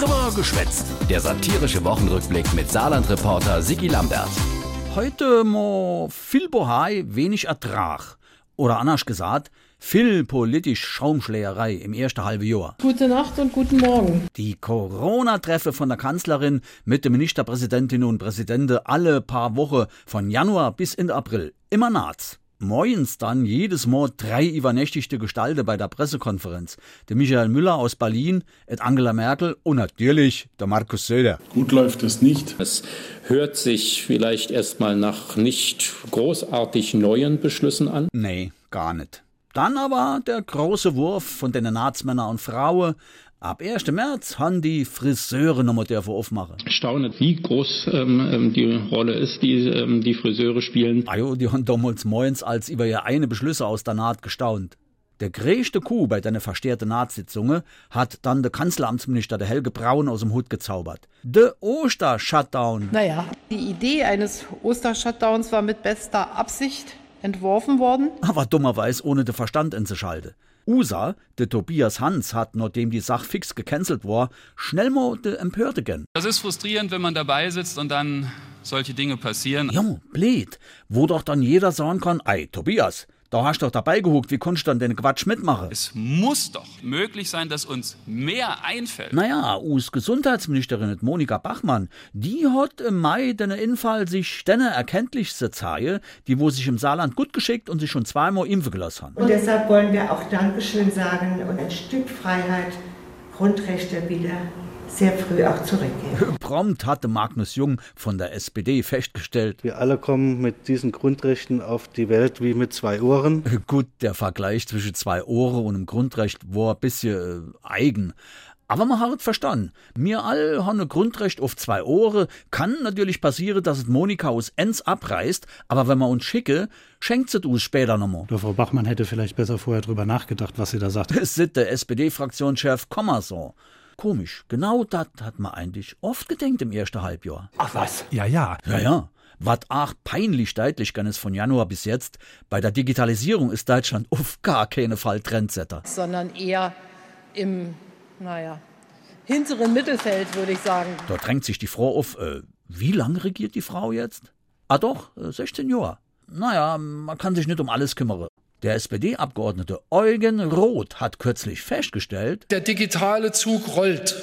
Drüber geschwätzt. Der satirische Wochenrückblick mit Saarland-Reporter Sigi Lambert. Heute mo viel Bohai, wenig Ertrag. Oder anders gesagt, viel politisch Schaumschlägerei im ersten halben Jahr. Gute Nacht und guten Morgen. Die Corona-Treffe von der Kanzlerin mit den Ministerpräsidentinnen und Präsidenten alle paar Wochen von Januar bis Ende April. Immer naht's. Morgens dann jedes Mal drei übernächtigte Gestalten bei der Pressekonferenz. Der Michael Müller aus Berlin, et Angela Merkel und natürlich der Markus Söder. Gut läuft es nicht. Es hört sich vielleicht erstmal nach nicht großartig neuen Beschlüssen an. Nee, gar nicht. Dann aber der große Wurf von den Natsmänner und Frauen. Ab 1. März haben die Friseure nochmal dürfen aufmachen. Staune, wie groß ähm, die Rolle ist, die ähm, die Friseure spielen. Ajo, die haben damals moins als über ihr eine Beschlüsse aus der Naht gestaunt. Der größte Coup bei deiner verstärkten Nahtssitzungen hat dann der Kanzleramtsminister, der Helge Braun, aus dem Hut gezaubert. Der Oster-Shutdown. Naja, die Idee eines Oster-Shutdowns war mit bester Absicht entworfen worden. Aber dummerweise ohne den Verstand einzuschalten. USA, der Tobias Hans, hat, nachdem die Sache fix gecancelt war, schnell mal de Empörte gern. Das ist frustrierend, wenn man dabei sitzt und dann solche Dinge passieren. Ja, blöd. Wo doch dann jeder sagen kann, ey, Tobias, da hast du doch dabei gehuckt, wie konntest du dann den Quatsch mitmachen? Es muss doch möglich sein, dass uns mehr einfällt. Naja, US Gesundheitsministerin Monika Bachmann, die hat im Mai den Infall sich denne erkenntlichste Zeige, die wo sich im Saarland gut geschickt und sich schon zweimal impfen gelassen haben. Und deshalb wollen wir auch Dankeschön sagen und ein Stück Freiheit, Grundrechte wieder sehr früh auch zurückgeben. Prompt hatte Magnus Jung von der SPD festgestellt. Wir alle kommen mit diesen Grundrechten auf die Welt wie mit zwei Ohren. Gut, der Vergleich zwischen zwei Ohren und einem Grundrecht war ein bisschen äh, eigen. Aber man hat verstanden. Wir alle haben ein Grundrecht auf zwei Ohren. Kann natürlich passieren, dass es Monika aus Enz abreißt, aber wenn man uns schicke, schenkt sie uns später nochmal. Ja, Frau Bachmann hätte vielleicht besser vorher drüber nachgedacht, was sie da sagt. Der SPD-Fraktionschef Kommerson. Komisch, genau das hat man eigentlich oft gedenkt im ersten Halbjahr. Ach was? Ja, ja. Ja, ja. Was auch peinlich deutlich ist von Januar bis jetzt, bei der Digitalisierung ist Deutschland auf gar keinen Fall Trendsetter. Sondern eher im, naja, hinteren Mittelfeld, würde ich sagen. Da drängt sich die Frau auf, äh, wie lange regiert die Frau jetzt? Ah doch, äh, 16 Jahre. Naja, man kann sich nicht um alles kümmern. Der SPD-Abgeordnete Eugen Roth hat kürzlich festgestellt, der digitale Zug rollt.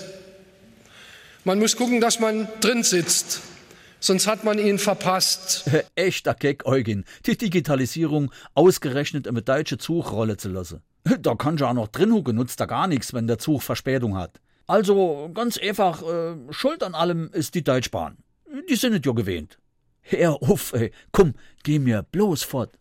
Man muss gucken, dass man drin sitzt, sonst hat man ihn verpasst. Echter Gag, Eugen, die Digitalisierung ausgerechnet im deutschen Zug rollen zu lassen. Da kann ja auch noch drin hucken, nutzt da gar nichts, wenn der Zug Verspätung hat. Also ganz einfach, äh, Schuld an allem ist die Deutschbahn. Die sind es ja gewähnt. Hör auf, ey, komm, geh mir bloß fort.